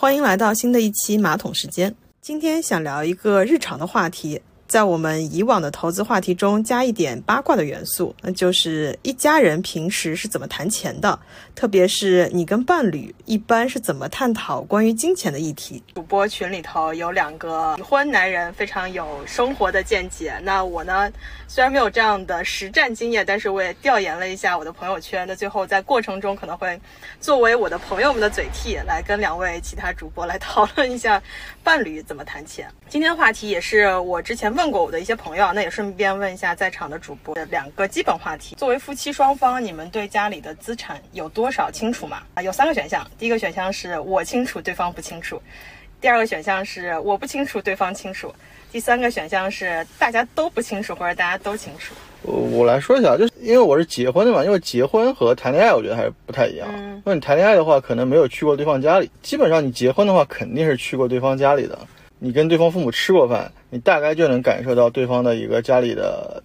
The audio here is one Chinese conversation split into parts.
欢迎来到新的一期马桶时间。今天想聊一个日常的话题。在我们以往的投资话题中加一点八卦的元素，那就是一家人平时是怎么谈钱的，特别是你跟伴侣一般是怎么探讨关于金钱的议题。主播群里头有两个已婚男人，非常有生活的见解。那我呢，虽然没有这样的实战经验，但是我也调研了一下我的朋友圈。那最后在过程中可能会作为我的朋友们的嘴替，来跟两位其他主播来讨论一下伴侣怎么谈钱。今天的话题也是我之前问。过我的一些朋友，那也顺便问一下在场的主播的两个基本话题。作为夫妻双方，你们对家里的资产有多少清楚吗？啊，有三个选项。第一个选项是我清楚，对方不清楚；第二个选项是我不清楚，对方清楚；第三个选项是大家都不清楚，或者大家都清楚。我来说一下，就是因为我是结婚的嘛，因为结婚和谈恋爱我觉得还是不太一样。因为你谈恋爱的话，可能没有去过对方家里，基本上你结婚的话，肯定是去过对方家里的。你跟对方父母吃过饭，你大概就能感受到对方的一个家里的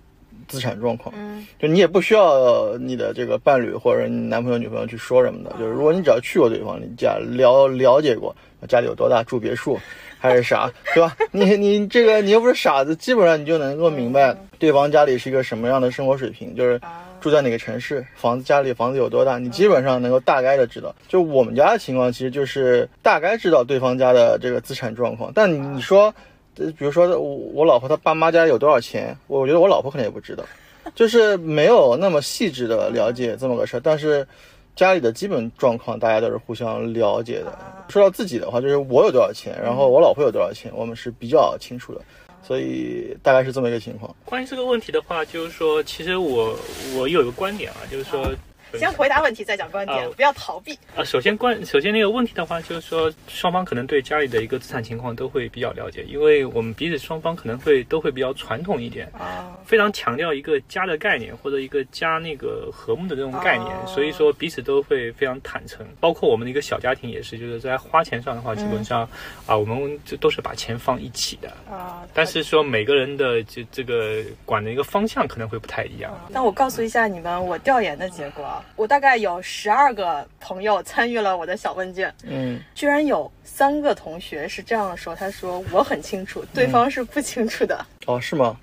资产状况。嗯，就你也不需要你的这个伴侣或者你男朋友女朋友去说什么的。就是如果你只要去过对方家，了了解过家里有多大，住别墅还是啥，对吧？你你这个你又不是傻子，基本上你就能够明白对方家里是一个什么样的生活水平，就是。住在哪个城市？房子家里房子有多大？你基本上能够大概的知道。就我们家的情况，其实就是大概知道对方家的这个资产状况。但你说，比如说我我老婆她爸妈家有多少钱，我觉得我老婆可能也不知道，就是没有那么细致的了解这么个事儿。但是家里的基本状况大家都是互相了解的。说到自己的话，就是我有多少钱，然后我老婆有多少钱，我们是比较清楚的。所以大概是这么一个情况。关于这个问题的话，就是说，其实我我有一个观点啊，就是说。先回答问题，再讲观点，不要逃避啊。首先关，首先那个问题的话，就是说双方可能对家里的一个资产情况都会比较了解，因为我们彼此双方可能会都会比较传统一点啊，非常强调一个家的概念或者一个家那个和睦的这种概念，所以说彼此都会非常坦诚。包括我们的一个小家庭也是，就是在花钱上的话，基本上啊，我们就都是把钱放一起的啊。但是说每个人的这这个管的一个方向可能会不太一样。那我告诉一下你们我调研的结果。我大概有十二个朋友参与了我的小问卷，嗯，居然有三个同学是这样说，他说我很清楚，对方是不清楚的。哦，是吗？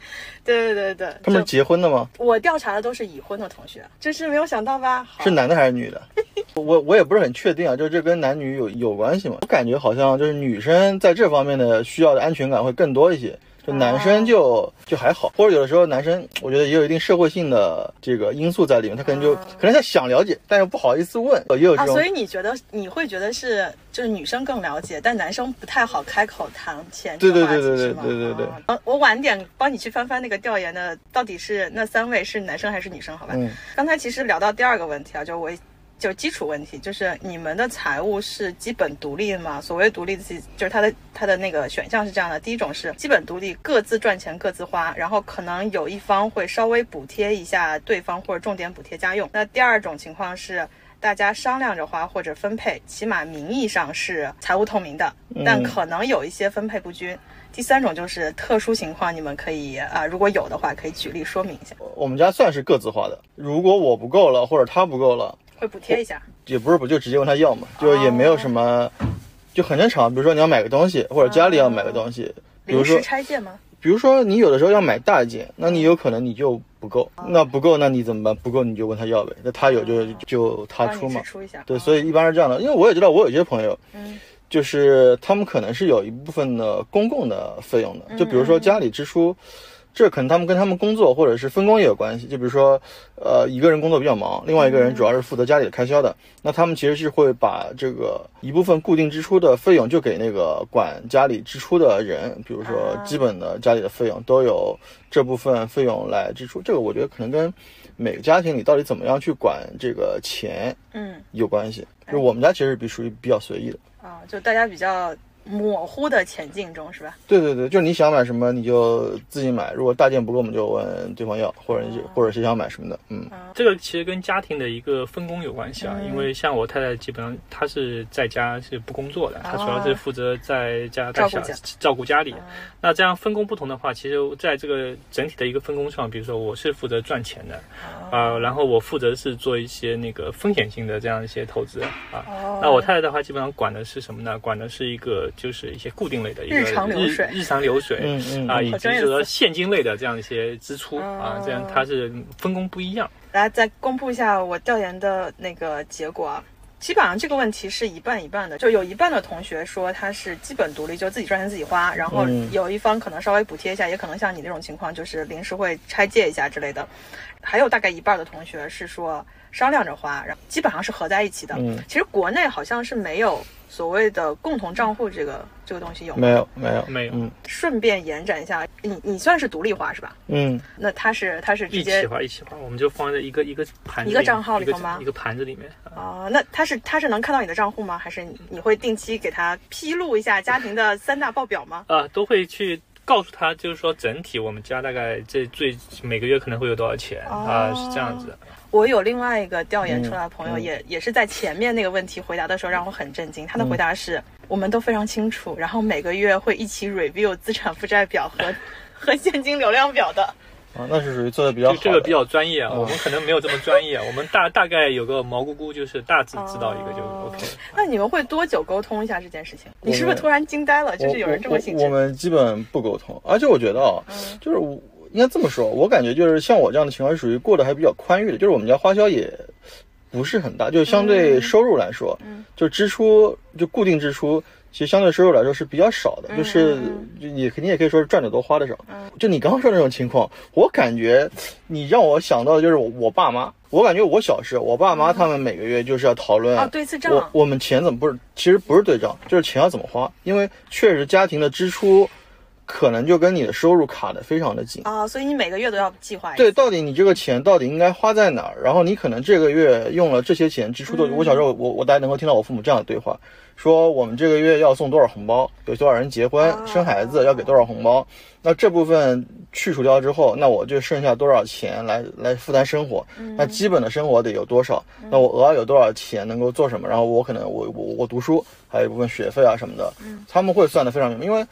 对对对对，他们是结婚的吗？我调查的都是已婚的同学，真是没有想到吧？是男的还是女的？我我也不是很确定啊，就是这跟男女有有关系吗？我感觉好像就是女生在这方面的需要的安全感会更多一些。就男生就就还好，或者有的时候男生，我觉得也有一定社会性的这个因素在里面，他可能就可能他想了解，但又不好意思问，也有这种。所以你觉得你会觉得是就是女生更了解，但男生不太好开口谈钱对对对对对对对对。呃，我晚点帮你去翻翻那个调研的，到底是那三位是男生还是女生？好吧。嗯。刚才其实聊到第二个问题啊，就我。就基础问题，就是你们的财务是基本独立的吗？所谓独立的，就是它的它的那个选项是这样的：第一种是基本独立，各自赚钱各自花，然后可能有一方会稍微补贴一下对方，或者重点补贴家用。那第二种情况是大家商量着花或者分配，起码名义上是财务透明的，但可能有一些分配不均。第三种就是特殊情况，你们可以啊，如果有的话，可以举例说明一下。我们家算是各自花的，如果我不够了，或者他不够了。会补贴一下，也不是不就直接问他要嘛，就也没有什么，就很正常。比如说你要买个东西，或者家里要买个东西，比如说拆件吗？比如说你有的时候要买大件，那你有可能你就不够，那不够那你怎么办？不够你就问他要呗，那他有就就他出嘛。出一下。对，所以一般是这样的，因为我也知道我有些朋友，嗯，就是他们可能是有一部分的公共的费用的，就比如说家里支出。这可能他们跟他们工作或者是分工也有关系，就比如说，呃，一个人工作比较忙，另外一个人主要是负责家里的开销的，那他们其实是会把这个一部分固定支出的费用就给那个管家里支出的人，比如说基本的家里的费用都有这部分费用来支出。这个我觉得可能跟每个家庭里到底怎么样去管这个钱，嗯，有关系。就是我们家其实比属于比较随意的啊，就大家比较。模糊的前进中，是吧？对对对，就是你想买什么你就自己买，如果大件不够，我们就问对方要，或者或者谁想买什么的，嗯。这个其实跟家庭的一个分工有关系啊，因为像我太太基本上她是在家是不工作的，她主要是负责在家带小照顾家里。那这样分工不同的话，其实在这个整体的一个分工上，比如说我是负责赚钱的，啊，然后我负责是做一些那个风险性的这样一些投资啊。那我太太的话，基本上管的是什么呢？管的是一个就是一些固定类的一个日常流水，日常流水，啊，以及说现金类的这样一些支出啊，这样它是分工不一样。来，再公布一下我调研的那个结果啊。基本上这个问题是一半一半的，就有一半的同学说他是基本独立，就自己赚钱自己花，然后有一方可能稍微补贴一下，也可能像你这种情况，就是临时会拆借一下之类的。还有大概一半的同学是说商量着花，然后基本上是合在一起的。嗯，其实国内好像是没有所谓的共同账户这个这个东西有没有？没有，没有。嗯，顺便延展一下，你你算是独立化是吧？嗯，那他是他是直接一起花一起花，我们就放在一个一个盘一个账号里头吗？一个盘子里面。哦，那他是他是能看到你的账户吗？还是你会定期给他披露一下家庭的三大报表吗？啊，都会去。告诉他，就是说整体我们家大概这最每个月可能会有多少钱啊？是这样子。我有另外一个调研出来的朋友，也也是在前面那个问题回答的时候让我很震惊。他的回答是我们都非常清楚，然后每个月会一起 review 资产负债表和 和现金流量表的。啊，那是属于做的比较好，这个比较专业啊。我们可能没有这么专业，我们大大概有个毛咕咕，就是大致知道一个就 OK。那你们会多久沟通一下这件事情？你是不是突然惊呆了？就是有人这么兴趣。我们基本不沟通，而且我觉得啊，就是应该这么说，我感觉就是像我这样的情况是属于过得还比较宽裕的，就是我们家花销也不是很大，就相对收入来说，嗯就支出就固定支出。其实相对收入来说是比较少的，就是你肯定也可以说是赚的多花的少。就你刚刚说那种情况，我感觉你让我想到的就是我爸妈。我感觉我小时候，我爸妈他们每个月就是要讨论啊对次账。我我们钱怎么不是？其实不是对账，就是钱要怎么花。因为确实家庭的支出。可能就跟你的收入卡的非常的紧啊，所以你每个月都要计划一下。对，到底你这个钱到底应该花在哪儿？然后你可能这个月用了这些钱支出的。我小时候，我我大家能够听到我父母这样的对话，说我们这个月要送多少红包，有多少人结婚生孩子要给多少红包。那这部分去除掉之后，那我就剩下多少钱来来负担生活？那基本的生活得有多少？那我额外有多少钱能够做什么？然后我可能我我我读书还有一部分学费啊什么的，他们会算的非常明，因为。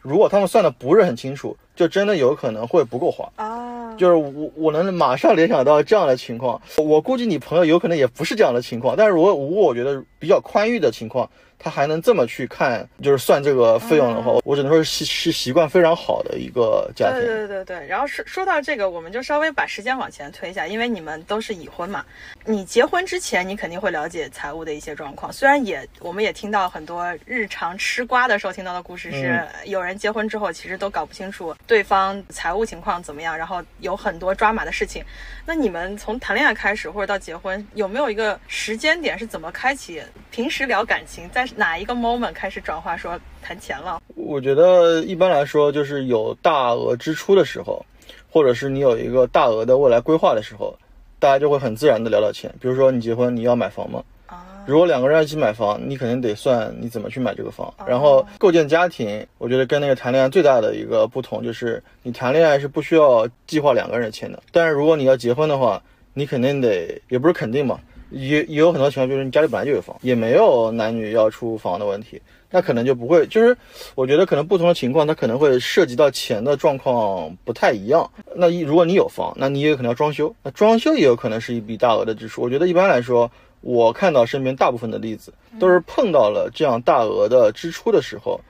如果他们算的不是很清楚，就真的有可能会不够花啊。就是我我能马上联想到这样的情况，我估计你朋友有可能也不是这样的情况。但是如果如果我觉得比较宽裕的情况。他还能这么去看，就是算这个费用的话，我只能说是是习惯非常好的一个家庭。对对对对。然后说说到这个，我们就稍微把时间往前推一下，因为你们都是已婚嘛，你结婚之前你肯定会了解财务的一些状况。虽然也我们也听到很多日常吃瓜的时候听到的故事，是有人结婚之后其实都搞不清楚对方财务情况怎么样，然后有很多抓马的事情。那你们从谈恋爱开始或者到结婚，有没有一个时间点是怎么开启平时聊感情在？哪一个 moment 开始转化说谈钱了？我觉得一般来说就是有大额支出的时候，或者是你有一个大额的未来规划的时候，大家就会很自然的聊聊钱。比如说你结婚你要买房吗？啊，如果两个人一起买房，你肯定得算你怎么去买这个房。然后构建家庭，我觉得跟那个谈恋爱最大的一个不同就是，你谈恋爱是不需要计划两个人的钱的，但是如果你要结婚的话，你肯定得，也不是肯定嘛。也也有很多情况，就是你家里本来就有房，也没有男女要出房的问题，那可能就不会。就是我觉得可能不同的情况，它可能会涉及到钱的状况不太一样。那一如果你有房，那你也有可能要装修，那装修也有可能是一笔大额的支出。我觉得一般来说，我看到身边大部分的例子都是碰到了这样大额的支出的时候，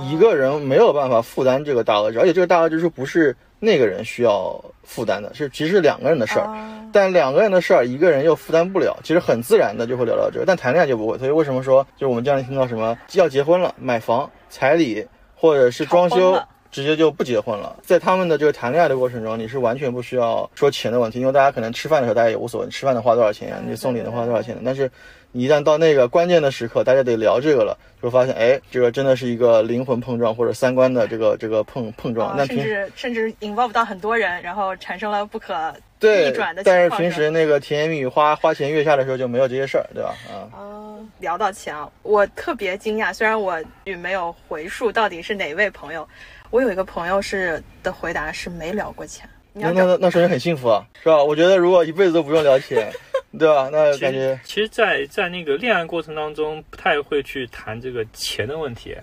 一个人没有办法负担这个大额，而且这个大额支出不是。那个人需要负担的是，其实是两个人的事儿，但两个人的事儿，一个人又负担不了，其实很自然的就会聊到这个，但谈恋爱就不会。所以为什么说，就是我们经常听到什么要结婚了，买房、彩礼或者是装修，直接就不结婚了。在他们的这个谈恋爱的过程中，你是完全不需要说钱的问题，因为大家可能吃饭的时候大家也无所谓，吃饭的花多少钱呀？你送礼的花多少钱？但是你一旦到那个关键的时刻，大家得聊这个了，就发现，哎，这个真的是一个灵魂碰撞或者三观的这个这个碰碰撞。那甚至甚至 involve 到很多人，然后产生了不可对转的。但是平时那个甜言蜜语花花前月下的时候就没有这些事儿，对吧？啊。哦，聊到钱啊，我特别惊讶，虽然我也没有回述到底是哪位朋友，我有一个朋友是的回答是没聊过钱。那那那说明很幸福啊，是吧？我觉得如果一辈子都不用聊钱，对吧？那感觉其实，在在那个恋爱过程当中，不太会去谈这个钱的问题。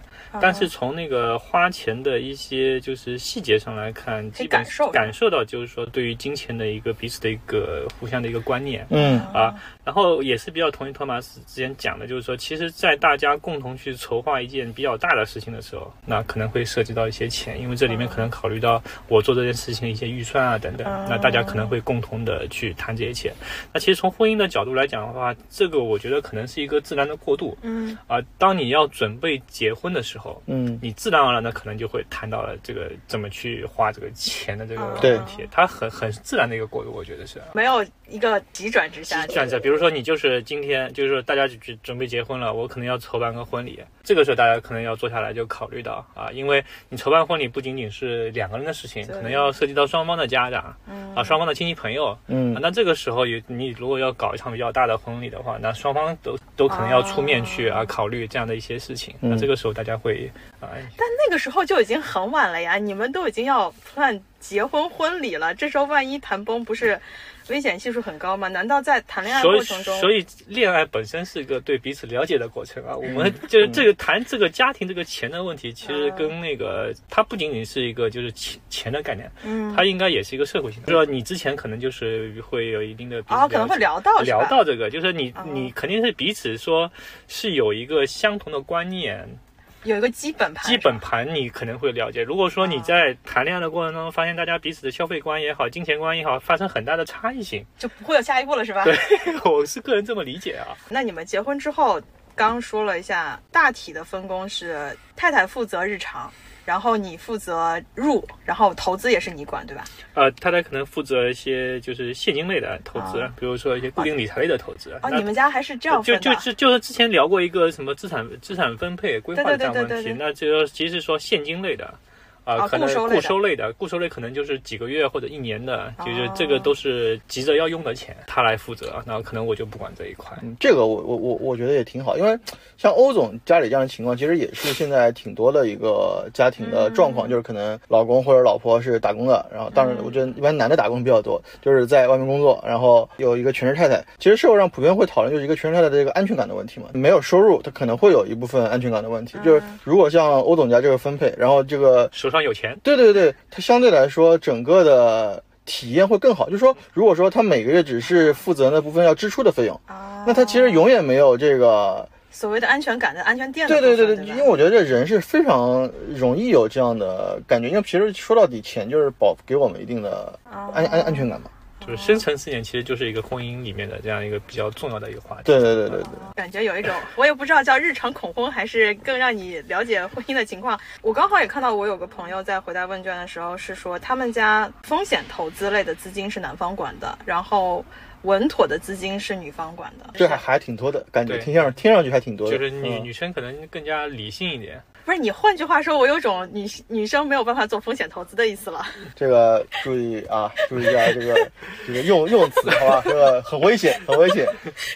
但是从那个花钱的一些就是细节上来看，基本感受到就是说对于金钱的一个彼此的一个互相的一个观念，嗯。啊，然后也是比较同意托马斯之前讲的，就是说，其实，在大家共同去筹划一件比较大的事情的时候，那可能会涉及到一些钱，因为这里面可能考虑到我做这件事情的一些预算啊等等，那大家可能会共同的去谈这些钱。那其实从婚姻的角度来讲的话，这个我觉得可能是一个自然的过渡，嗯。啊，当你要准备结婚的时候。嗯，你自然而然的可能就会谈到了这个怎么去花这个钱的这个问题，它很很自然的一个过渡，我觉得是。没有一个急转直下。转折，比如说你就是今天就是说大家准准备结婚了，我可能要筹办个婚礼，这个时候大家可能要坐下来就考虑到啊，因为你筹办婚礼不仅仅是两个人的事情，可能要涉及到双方的家长，啊，双方的亲戚朋友，嗯，那这个时候有你如果要搞一场比较大的婚礼的话，那双方都都可能要出面去啊考虑这样的一些事情，那这个时候大家会。但那个时候就已经很晚了呀，你们都已经要办结婚婚礼了，这时候万一谈崩，不是危险系数很高吗？难道在谈恋爱过程中？所以，所以恋爱本身是一个对彼此了解的过程啊。我们就是这个谈这个家庭这个钱的问题，其实跟那个它不仅仅是一个就是钱钱的概念，嗯，它应该也是一个社会性的。就说你之前可能就是会有一定的啊，可能会聊到聊到这个，就是你你肯定是彼此说是有一个相同的观念。有一个基本盘，基本盘你可能会了解。如果说你在谈恋爱的过程中发现大家彼此的消费观也好、金钱观也好发生很大的差异性，就不会有下一步了，是吧？对，我是个人这么理解啊。那你们结婚之后，刚说了一下大体的分工是太太负责日常。然后你负责入，然后投资也是你管，对吧？呃，太太可能负责一些就是现金类的投资，比如说一些固定理财类的投资。哦，你们家还是这样分的？就就是就是之前聊过一个什么资产资产分配规划这样问题，那就其实说现金类的。啊，可能固收类的，固收类可能就是几个月或者一年的，就是这个都是急着要用的钱，他来负责。那可能我就不管这一块。嗯这个我我我我觉得也挺好，因为像欧总家里这样的情况，其实也是现在挺多的一个家庭的状况，就是可能老公或者老婆是打工的，然后当然我觉得一般男的打工比较多，就是在外面工作，然后有一个全职太太。其实社会上普遍会讨论就是一个全职太太的这个安全感的问题嘛，没有收入，他可能会有一部分安全感的问题。就是如果像欧总家这个分配，然后这个手上有钱，对对对。对他相对来说，整个的体验会更好。就是说，如果说他每个月只是负责那部分要支出的费用，那他其实永远没有这个所谓的安全感的安全垫。对对对对，因为我觉得这人是非常容易有这样的感觉，因为其实说到底，钱就是保给我们一定的安安安全感嘛。就是深层思念，其实就是一个婚姻里面的这样一个比较重要的一个话题。对对对对对，感觉有一种我也不知道叫日常恐婚，还是更让你了解婚姻的情况。我刚好也看到，我有个朋友在回答问卷的时候是说，他们家风险投资类的资金是男方管的，然后稳妥的资金是女方管的。这还还挺多的感觉，听上听上去还挺多的。就是女女生可能更加理性一点。不是你，换句话说，我有种女女生没有办法做风险投资的意思了。这个注意啊，注意一下这个 这个用用词，好吧？这个很危险，很危险。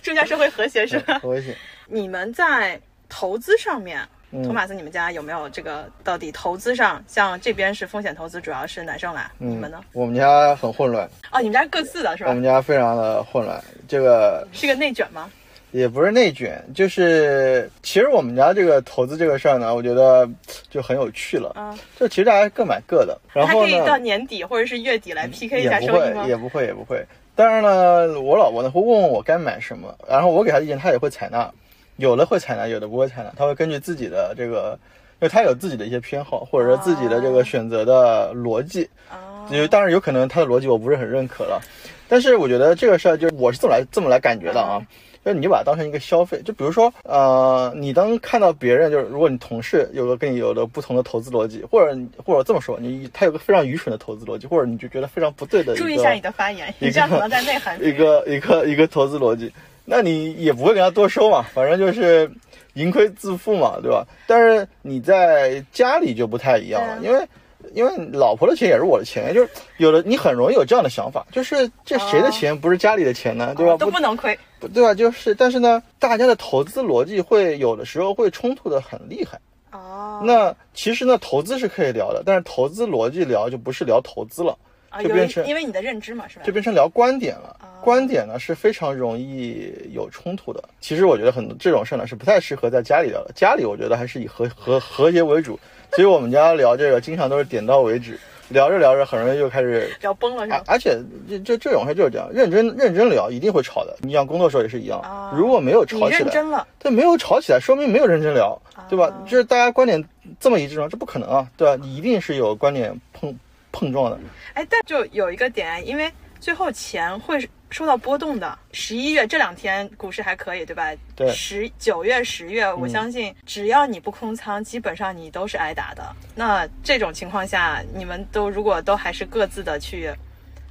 注意下社会和谐是吧？很危险。你们在投资上面，托马斯，你们家有没有这个？到底投资上，像这边是风险投资，主要是男生来，你们呢？我们家很混乱。哦，你们家各自的是吧？我们家非常的混乱。这个是个内卷吗？也不是内卷，就是其实我们家这个投资这个事儿呢，我觉得就很有趣了。嗯，就其实大家各买各的，然后可以到年底或者是月底来 PK 一下收益吗？也不会，也不会。当然了，我老婆呢会问问我该买什么，然后我给她意见，她也会采纳。有的会采纳，有的不会采纳。她会根据自己的这个，因为她有自己的一些偏好，或者说自己的这个选择的逻辑。啊。就当然有可能她的逻辑我不是很认可了，但是我觉得这个事儿就是我是这么来这么来感觉的啊。就你就把它当成一个消费，就比如说，呃，你当看到别人，就是如果你同事有个跟你有的不同的投资逻辑，或者或者这么说，你他有个非常愚蠢的投资逻辑，或者你就觉得非常不对的，注意一下你的发言，你这样可能在内涵一个一个一个投资逻辑，那你也不会跟他多收嘛，反正就是盈亏自负嘛，对吧？但是你在家里就不太一样了，因为因为老婆的钱也是我的钱，就是有的你很容易有这样的想法，就是这谁的钱不是家里的钱呢，对吧？都不能亏，对吧？就是但是呢，大家的投资逻辑会有的时候会冲突的很厉害。哦，那其实呢，投资是可以聊的，但是投资逻辑聊就不是聊投资了，就变成因为你的认知嘛，是吧？就变成聊观点了。观点呢是非常容易有冲突的。其实我觉得很多这种事呢是不太适合在家里聊的。家里我觉得还是以和和和谐为主，所以我们家聊这个经常都是点到为止，聊着聊着很容易就开始聊崩了，是吧？而且这这这种事就是这样，认真认真聊一定会吵的。你像工作时候也是一样，如果没有吵起来，认真了，对，没有吵起来，说明没有认真聊，对吧？就是大家观点这么一致吗？这不可能啊，对吧？你一定是有观点碰碰撞的。哎，但就有一个点，因为最后钱会。受到波动的十一月这两天股市还可以，对吧？对。十九月、十月，我相信只要你不空仓，基本上你都是挨打的。那这种情况下，你们都如果都还是各自的去，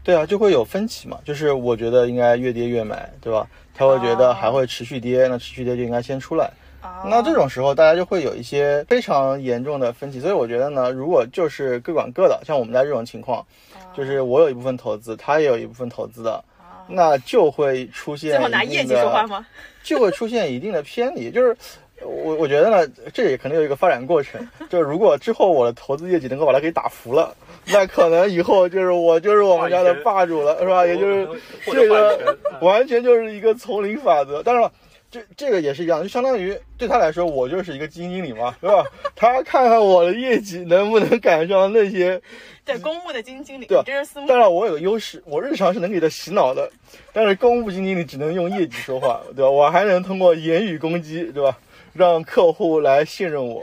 对啊，就会有分歧嘛。就是我觉得应该越跌越买，对吧？他会觉得还会持续跌，那持续跌就应该先出来。那这种时候大家就会有一些非常严重的分歧。所以我觉得呢，如果就是各管各的，像我们家这种情况，就是我有一部分投资，他也有一部分投资的。那就会出现，最后拿业绩说话吗？就会出现一定的偏离，就是我我觉得呢，这也可能有一个发展过程。就是如果之后我的投资业绩能够把它给打服了，那可能以后就是我就是我们家的霸主了，是吧？也就是这个完全就是一个丛林法则。当然了。这这个也是一样，就相当于对他来说，我就是一个基金经理嘛，对吧？他看看我的业绩能不能赶上那些 对公募的基金经理，对吧？这是私募。当然，我有个优势，我日常是能给他洗脑的，但是公募基金经理只能用业绩说话，对吧？我还能通过言语攻击，对吧？让客户来信任我。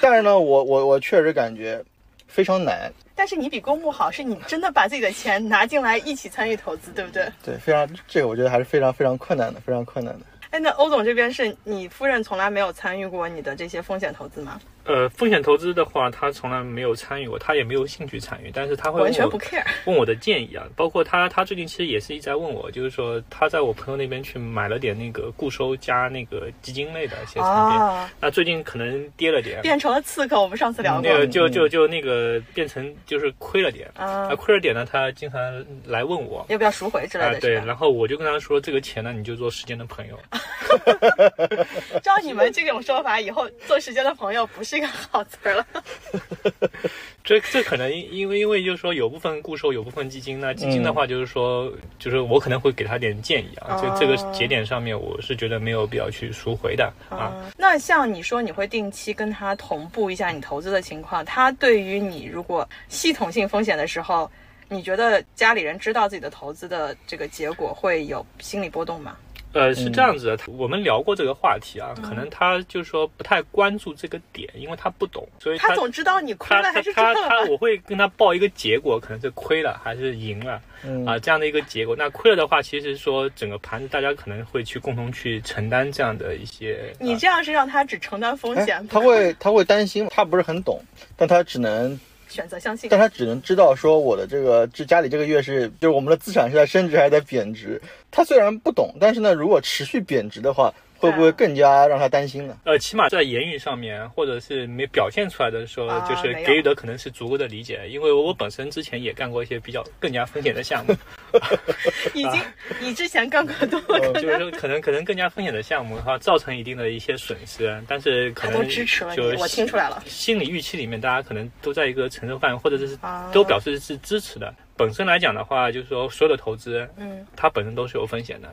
但是呢，我我我确实感觉非常难。但是你比公募好，是你真的把自己的钱拿进来一起参与投资，对不对？对，非常这个我觉得还是非常非常困难的，非常困难的。哎，那欧总这边是你夫人从来没有参与过你的这些风险投资吗？呃，风险投资的话，他从来没有参与过，他也没有兴趣参与，但是他会完全不 care 问我的建议啊。包括他，他最近其实也是一直在问我，就是说他在我朋友那边去买了点那个固收加那个基金类的一些产品，那最近可能跌了点，变成了刺客。我们上次聊过，那个就就就那个变成就是亏了点啊，亏了点呢，他经常来问我要不要赎回之类的。对，然后我就跟他说，这个钱呢，你就做时间的朋友。照你们这种说法，以后做时间的朋友不是一个好词儿。这这可能因因为因为就是说有部分固收有部分基金，那基金的话就是说就是我可能会给他点建议啊，就这个节点上面我是觉得没有必要去赎回的啊。那像你说你会定期跟他同步一下你投资的情况，他对于你如果系统性风险的时候，你觉得家里人知道自己的投资的这个结果会有心理波动吗？呃，是这样子的，我们聊过这个话题啊，可能他就是说不太关注这个点，因为他不懂，所以他总知道你亏了还是赚了。他他我会跟他报一个结果，可能是亏了还是赢了啊这样的一个结果。那亏了的话，其实说整个盘子大家可能会去共同去承担这样的一些。你这样是让他只承担风险，他会他会担心，他不是很懂，但他只能。选择相信，但他只能知道说我的这个这家里这个月是就是我们的资产是在升值还是在贬值。他虽然不懂，但是呢，如果持续贬值的话。会不会更加让他担心呢？呃，起码在言语上面，或者是没表现出来的时候，就是给予的可能是足够的理解。因为我本身之前也干过一些比较更加风险的项目，已经你之前干过多，就是说可能可能更加风险的项目的话，造成一定的一些损失，但是可能支持了就我听出来了，心理预期里面大家可能都在一个承受范围，或者是都表示是支持的。本身来讲的话，就是说所有的投资，嗯，它本身都是有风险的。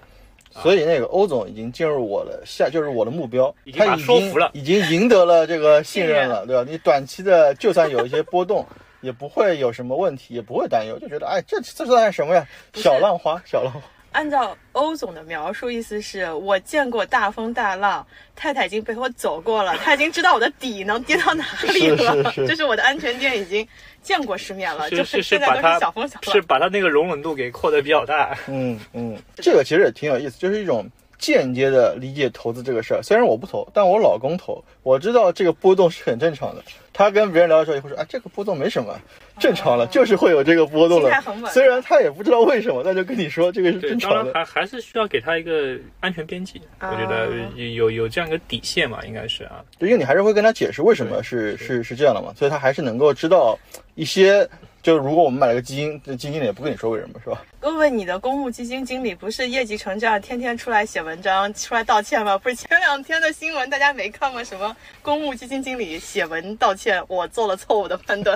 所以那个欧总已经进入我的下，就是我的目标，他已经已经赢得了这个信任了，对吧？你短期的就算有一些波动，也不会有什么问题，也不会担忧，就觉得哎，这这算什么呀？小浪花，小浪花。按照欧总的描述，意思是我见过大风大浪，太太已经陪我走过了，她已经知道我的底能跌到哪里了，就是我的安全垫已经见过世面了，就是现在都是小风小浪，是把它那个容忍度给扩得比较大。嗯嗯，这个其实也挺有意思，就是一种间接的理解投资这个事儿。虽然我不投，但我老公投，我知道这个波动是很正常的。他跟别人聊的时候也会说，啊，这个波动没什么，正常了，就是会有这个波动的。虽然他也不知道为什么，但就跟你说这个是正常的。还还是需要给他一个安全边际，我觉得有有这样一个底线嘛，应该是啊。对，因为你还是会跟他解释为什么是是是这样的嘛，所以他还是能够知道一些。就如果我们买了个基金，这基金经理也不跟你说为什么，是吧？问问你的公募基金经理，不是业绩成这样，天天出来写文章，出来道歉吗？不是前两天的新闻，大家没看吗？什么公募基金经理写文道歉，我做了错误的判断，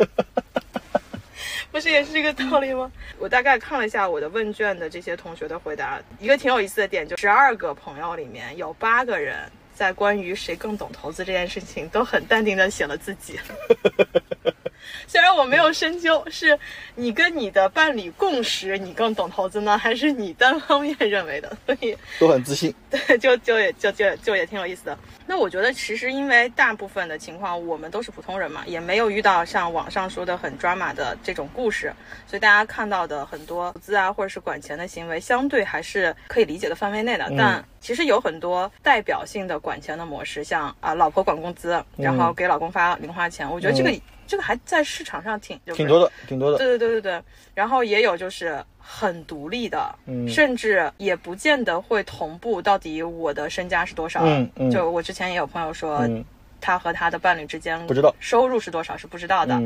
不是也是这个道理吗？我大概看了一下我的问卷的这些同学的回答，一个挺有意思的点，就十二个朋友里面有八个人在关于谁更懂投资这件事情，都很淡定的写了自己。虽然我没有深究，是你跟你的伴侣共识，你更懂投资呢，还是你单方面认为的？所以都很自信，对，就就也就就就也挺有意思的。那我觉得其实因为大部分的情况，我们都是普通人嘛，也没有遇到像网上说的很抓马的这种故事，所以大家看到的很多投资啊，或者是管钱的行为，相对还是可以理解的范围内的。但其实有很多代表性的管钱的模式，像啊，老婆管工资，然后给老公发零花钱，我觉得这个。这个还在市场上挺挺多的，挺多的。对对对对对。然后也有就是很独立的，嗯，甚至也不见得会同步。到底我的身家是多少？嗯嗯。就我之前也有朋友说。他和他的伴侣之间不知道收入是多少是不知道的，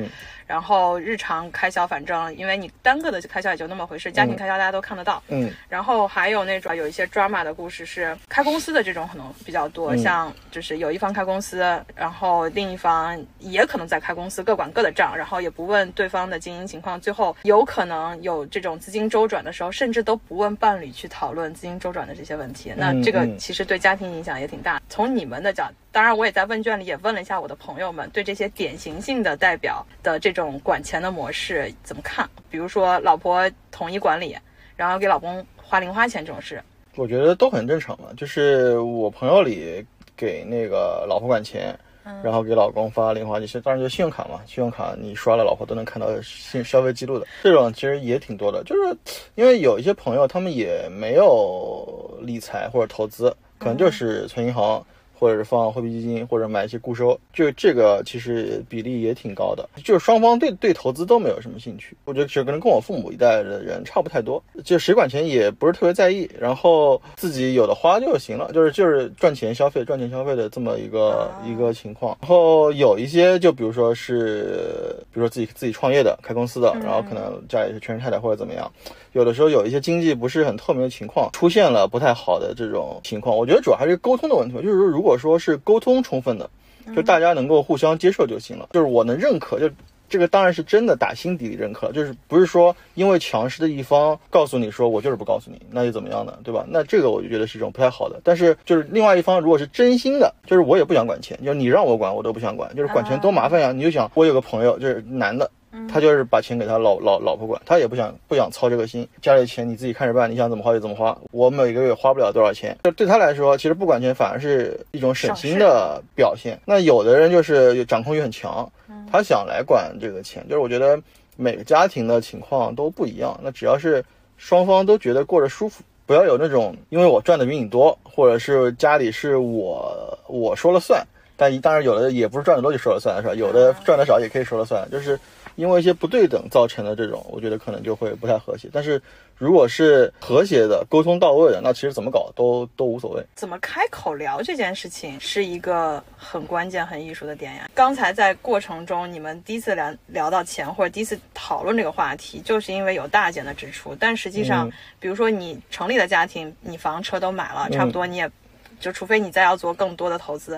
然后日常开销反正因为你单个的开销也就那么回事，家庭开销大家都看得到。嗯，然后还有那种有一些 drama 的故事是开公司的这种可能比较多，像就是有一方开公司，然后另一方也可能在开公司，各管各的账，然后也不问对方的经营情况，最后有可能有这种资金周转的时候，甚至都不问伴侣去讨论资金周转的这些问题。那这个其实对家庭影响也挺大。从你们的角，当然我也在问卷里。也问了一下我的朋友们，对这些典型性的代表的这种管钱的模式怎么看？比如说，老婆统一管理，然后给老公花零花钱这种事，我觉得都很正常嘛。就是我朋友里给那个老婆管钱，然后给老公发零花钱，当然就信用卡嘛。信用卡你刷了，老婆都能看到信消费记录的。这种其实也挺多的，就是因为有一些朋友他们也没有理财或者投资，可能就是存银行。或者是放货币基金，或者买一些固收，就这个其实比例也挺高的。就是双方对对投资都没有什么兴趣。我觉得这可能跟我父母一代的人差不太多，就谁管钱也不是特别在意，然后自己有的花就行了，就是就是赚钱消费、赚钱消费的这么一个一个情况。然后有一些就比如说是，比如说自己自己创业的、开公司的，然后可能家里是全职太太或者怎么样。有的时候有一些经济不是很透明的情况，出现了不太好的这种情况，我觉得主要还是沟通的问题。就是说，如果说是沟通充分的，就大家能够互相接受就行了。就是我能认可，就这个当然是真的打心底里认可，就是不是说因为强势的一方告诉你说我就是不告诉你，那又怎么样呢？对吧？那这个我就觉得是一种不太好的。但是就是另外一方如果是真心的，就是我也不想管钱，就是你让我管我都不想管，就是管钱多麻烦呀。你就想我有个朋友就是男的。他就是把钱给他老老老婆管，他也不想不想操这个心，家里钱你自己看着办，你想怎么花就怎么花，我每个月花不了多少钱，就对他来说，其实不管钱反而是一种省心的表现。那有的人就是掌控欲很强，他想来管这个钱，就是我觉得每个家庭的情况都不一样。那只要是双方都觉得过着舒服，不要有那种因为我赚的比你多，或者是家里是我我说了算，但当然有的也不是赚的多就说了算，是吧？有的赚的少也可以说了算，就是。因为一些不对等造成的这种，我觉得可能就会不太和谐。但是如果是和谐的、沟通到位的，那其实怎么搞都都无所谓。怎么开口聊这件事情是一个很关键、很艺术的点呀。刚才在过程中，你们第一次聊聊到钱，或者第一次讨论这个话题，就是因为有大件的支出。但实际上，比如说你成立的家庭，你房车都买了，差不多你也就除非你再要做更多的投资。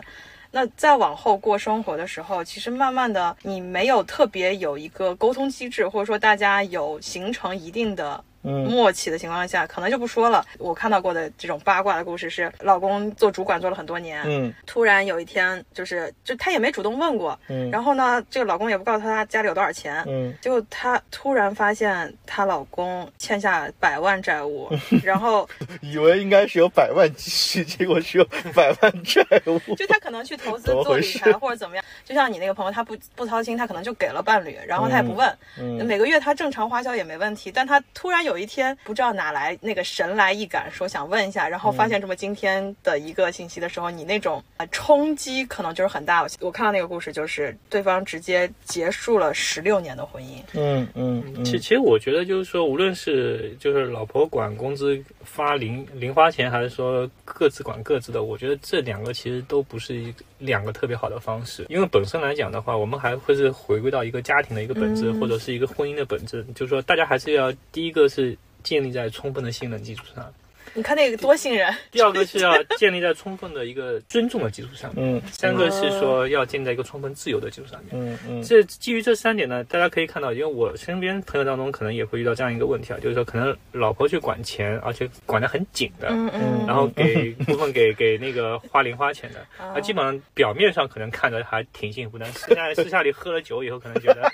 那再往后过生活的时候，其实慢慢的，你没有特别有一个沟通机制，或者说大家有形成一定的。默契的情况下，可能就不说了。我看到过的这种八卦的故事是，老公做主管做了很多年，嗯，突然有一天，就是就他也没主动问过，嗯，然后呢，这个老公也不告诉他家里有多少钱，嗯，结果她突然发现她老公欠下百万债务，然后以为应该是有百万积蓄，结果是有百万债务，就他可能去投资做理财或者怎么样，就像你那个朋友，他不不操心，他可能就给了伴侣，然后他也不问，嗯。每个月他正常花销也没问题，但他突然有。有一天不知道哪来那个神来一感，说想问一下，然后发现这么惊天的一个信息的时候，你那种呃冲击可能就是很大。我看到那个故事，就是对方直接结束了十六年的婚姻。嗯嗯，其其实我觉得就是说，无论是就是老婆管工资发零零花钱，还是说各自管各自的，我觉得这两个其实都不是一两个特别好的方式。因为本身来讲的话，我们还会是回归到一个家庭的一个本质，或者是一个婚姻的本质，就是说大家还是要第一个是建立在充分的信任基础上。你看那个多信任。第二个是要建立在充分的一个尊重的基础上面。嗯。三个是说要建立在一个充分自由的基础上面。嗯嗯。这基于这三点呢，大家可以看到，因为我身边朋友当中可能也会遇到这样一个问题啊，就是说可能老婆去管钱，而且管得很紧的。嗯嗯。然后给部分给给那个花零花钱的，啊，基本上表面上可能看着还挺幸福，但私下私下里喝了酒以后，可能觉得。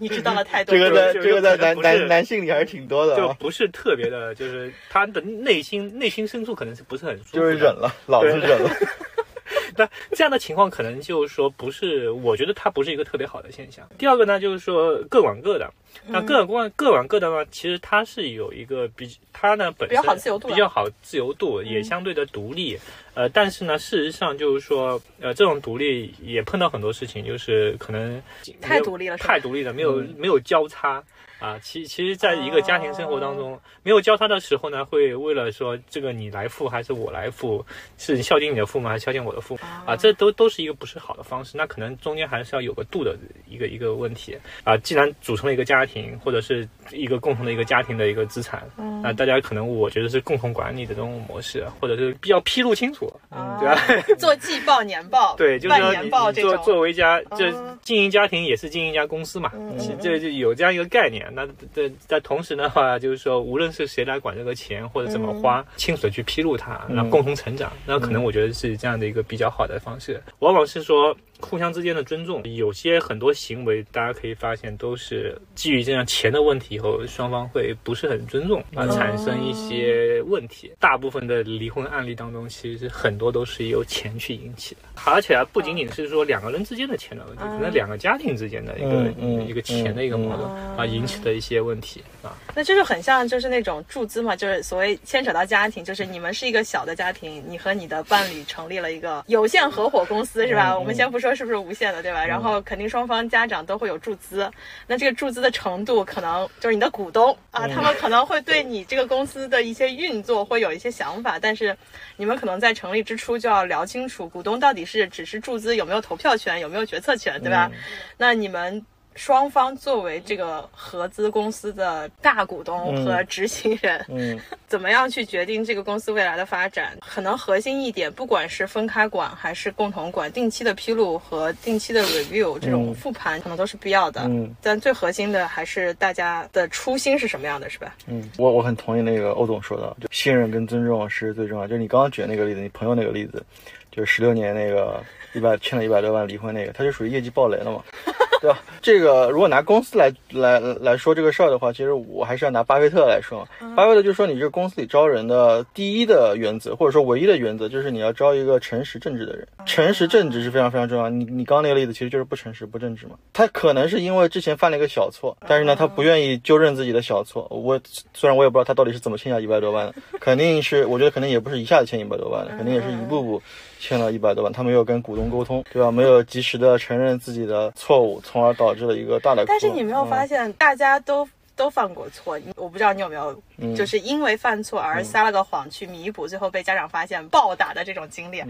你知道了太多，这个在这个在男男男性里还是挺多的，就不是特别的，就是他的内心内心深处可能是不是很舒服，就是忍了，老是忍了。那这样的情况可能就是说不是，我觉得它不是一个特别好的现象。第二个呢，就是说各管各的。那各管各管各的呢，其实它是有一个比它呢本身比较好自由度，比较好自由度也相对的独立。呃，但是呢，事实上就是说，呃，这种独立也碰到很多事情，就是可能太独立了，太独立了，没有没有交叉。啊，其其实，在一个家庭生活当中，没有交叉的时候呢，会为了说这个你来付还是我来付，是孝敬你的父母还是孝敬我的父母啊，这都都是一个不是好的方式。那可能中间还是要有个度的一个一个问题啊。既然组成了一个家庭，或者是一个共同的一个家庭的一个资产，那大家可能我觉得是共同管理的这种模式，或者是比较披露清楚，对吧？做季报、年报，对，就是年报这种。作为一家，这经营家庭也是经营一家公司嘛，这就有这样一个概念。那在在同时的话，就是说，无论是谁来管这个钱或者怎么花，清楚的去披露它，然后共同成长，那可能我觉得是这样的一个比较好的方式。往往是说。互相之间的尊重，有些很多行为，大家可以发现都是基于这样钱的问题以后，双方会不是很尊重，而产生一些问题。大部分的离婚案例当中，其实很多都是由钱去引起的，而且啊，不仅仅是说两个人之间的钱的问题，可能两个家庭之间的一个一个钱的一个矛盾啊引起的一些问题啊。那这就是很像就是那种注资嘛，就是所谓牵扯到家庭，就是你们是一个小的家庭，你和你的伴侣成立了一个有限合伙公司，是吧？我们先不说。是不是无限的，对吧？然后肯定双方家长都会有注资，那这个注资的程度可能就是你的股东啊，他们可能会对你这个公司的一些运作会有一些想法，但是你们可能在成立之初就要聊清楚，股东到底是只是注资，有没有投票权，有没有决策权，对吧？那你们。双方作为这个合资公司的大股东和执行人，嗯，怎么样去决定这个公司未来的发展？可能核心一点，不管是分开管还是共同管，定期的披露和定期的 review 这种复盘，可能都是必要的。嗯，但最核心的还是大家的初心是什么样的，是吧？嗯，我我很同意那个欧总说的，就信任跟尊重是最重要。就是你刚刚举的那个例子，你朋友那个例子，就是十六年那个一百欠了一百多万离婚那个，他就属于业绩暴雷了嘛。对吧？这个如果拿公司来来来说这个事儿的话，其实我还是要拿巴菲特来说。巴菲特就说，你这个公司里招人的第一的原则，或者说唯一的原则，就是你要招一个诚实正直的人。诚实正直是非常非常重要。你你刚刚那个例子其实就是不诚实不正直嘛。他可能是因为之前犯了一个小错，但是呢，他不愿意纠正自己的小错。我虽然我也不知道他到底是怎么欠下一百多万的，肯定是我觉得肯定也不是一下子欠一百多万的，肯定也是一步步。欠了一百多万，他没有跟股东沟通，对吧？没有及时的承认自己的错误，从而导致了一个大的。但是你没有发现，大家都都犯过错，我不知道你有没有，就是因为犯错而撒了个谎去弥补，最后被家长发现暴打的这种经历。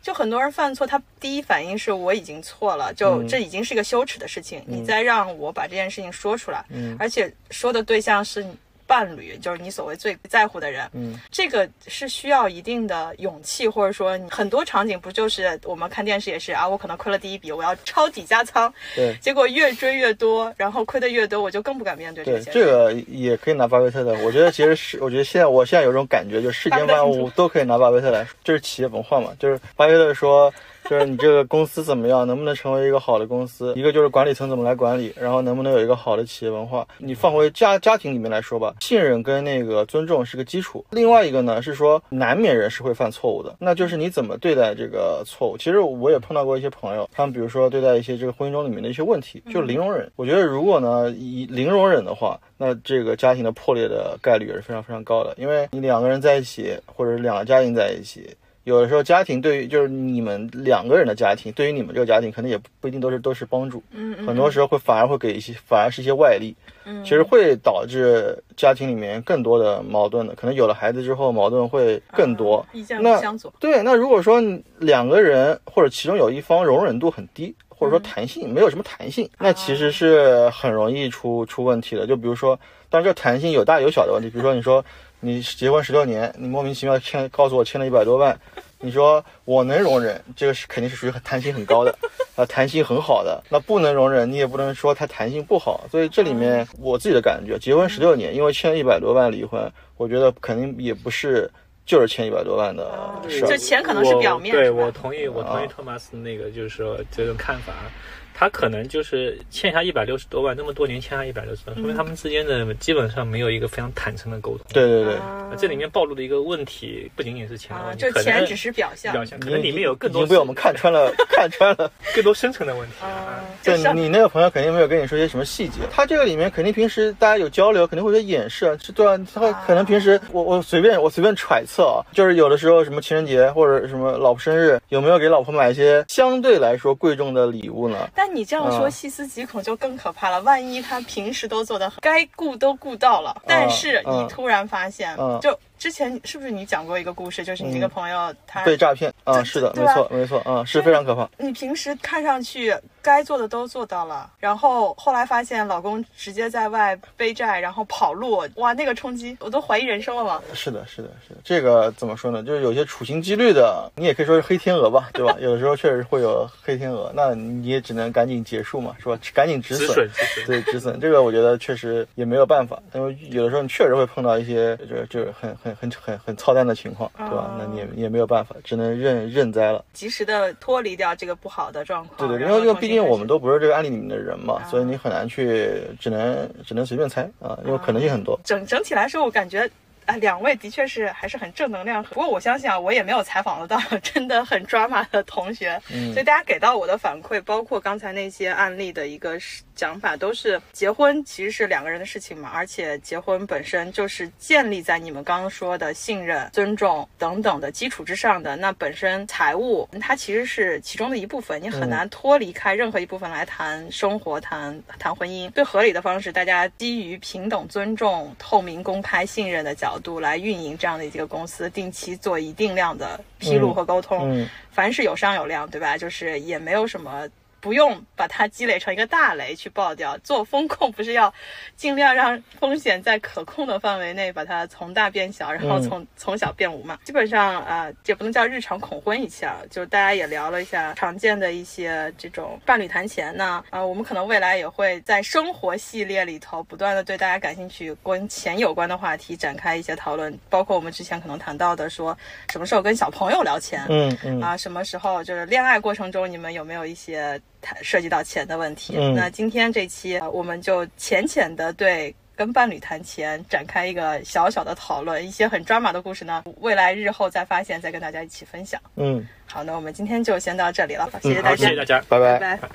就很多人犯错，他第一反应是我已经错了，就这已经是一个羞耻的事情，你再让我把这件事情说出来，而且说的对象是。伴侣就是你所谓最在乎的人，嗯，这个是需要一定的勇气，或者说很多场景不就是我们看电视也是啊，我可能亏了第一笔，我要抄底加仓，对，结果越追越多，然后亏的越多，我就更不敢面对这些。这个也可以拿巴菲特的，我觉得其实是，我觉得现在我现在有种感觉，就是世间万物都可以拿巴菲特来说，这是企业文化嘛，就是巴菲特说。就是你这个公司怎么样，能不能成为一个好的公司？一个就是管理层怎么来管理，然后能不能有一个好的企业文化？你放回家家庭里面来说吧，信任跟那个尊重是个基础。另外一个呢是说，难免人是会犯错误的，那就是你怎么对待这个错误。其实我也碰到过一些朋友，他们比如说对待一些这个婚姻中里面的一些问题，就零容忍。我觉得如果呢以零容忍的话，那这个家庭的破裂的概率也是非常非常高的，因为你两个人在一起，或者是两个家庭在一起。有的时候，家庭对于就是你们两个人的家庭，对于你们这个家庭，可能也不一定都是都是帮助。嗯很多时候会反而会给一些，反而是一些外力。嗯，其实会导致家庭里面更多的矛盾的。可能有了孩子之后，矛盾会更多。意见不那相左。对，那如果说两个人或者其中有一方容忍度很低，或者说弹性没有什么弹性，那其实是很容易出出问题的。就比如说，当然这弹性有大有小的问题。比如说，你说你结婚十六年，你莫名其妙欠告诉我欠了一百多万。你说我能容忍，这个是肯定是属于很弹性很高的，啊，弹性很好的。那不能容忍，你也不能说它弹性不好。所以这里面我自己的感觉，结婚十六年，因为欠一百多万离婚，我觉得肯定也不是就是欠一百多万的事儿。就钱可能是表面。对我同意，我同意托马斯那个就是说这种看法。他可能就是欠下一百六十多万，那么多年欠下一百六十万，说明他们之间的基本上没有一个非常坦诚的沟通。对对对，啊这里面暴露的一个问题不仅仅是钱的啊，问题，就可能钱只是表象。表象，可能里面有更多已经被我们看穿了，看穿了。更多深层的问题。啊，对就是你那个朋友肯定没有跟你说些什么细节，他这个里面肯定平时大家有交流，肯定会有掩饰啊，是对啊，他会可能平时我我随便我随便揣测啊，就是有的时候什么情人节或者什么老婆生日，有没有给老婆买一些相对来说贵重的礼物呢？但你这样说，啊细思极恐就更可怕了。万一他平时都做的该顾都顾到了，但是你嗯。突然发现，嗯。就之前是不是你讲过一个故事，就是你那个朋友他被诈骗啊，是的，没错没错啊，是非常可怕。你平时看上去该做的都做到了，然后后来发现老公直接在外背债，然后跑路，哇，那个冲击我都怀疑人生了嘛。是的，是的，是的，这个怎么说呢？就是有些处心积虑的，你也可以说是黑天鹅吧，对吧？有的时候确实会有黑天鹅，那你也只能赶紧结束嘛，是吧？赶紧止损。对止损，这个我觉得确实也没有办法，因为有的时候你确实会碰到一些这这很很很很很操蛋的情况，对吧？哦那你也也没有办法，只能认认栽了。及时的脱离掉这个不好的状况。对对，因为因为毕竟我们都不是这个案例里面的人嘛，啊所以你很难去，只能只能随便猜啊，因为可能性很多。整整体来说，我感觉。啊，两位的确是还是很正能量。不过我相信啊，我也没有采访得到 真的很抓马的同学，嗯所以大家给到我的反馈，包括刚才那些案例的一个讲法，都是结婚其实是两个人的事情嘛，而且结婚本身就是建立在你们刚刚说的信任、尊重等等的基础之上的。那本身财务它其实是其中的一部分，你很难脱离开任何一部分来谈生活、谈谈婚姻。最合理的方式，大家基于平等、尊重、透明、公开、信任的角度来运营这样的一个公司，定期做一定量的披露和沟通。嗯，凡是有商有量，对吧？就是也没有什么。不用把它积累成一个大雷去爆掉。做风控不是要尽量让风险在可控的范围内把它从大变小，然后从、从小变无嘛。基本上啊、呃，也不能叫日常恐婚一下，就是大家也聊了一下常见的一些这种伴侣谈钱呢。啊、呃，我们可能未来也会在生活系列里头不断的对大家感兴趣跟钱有关的话题展开一些讨论，包括我们之前可能谈到的说什么时候跟小朋友聊钱，嗯嗯啊，什么时候就是恋爱过程中你们有没有一些谈涉及到钱的问题？嗯那今天这期、呃我们就浅浅的对。跟伴侣谈钱，展开一个小小的讨论，一些很抓马的故事呢，未来日后再发现，再跟大家一起分享。嗯，好，那我们今天就先到这里了，谢谢，大家，谢谢大家，拜拜拜。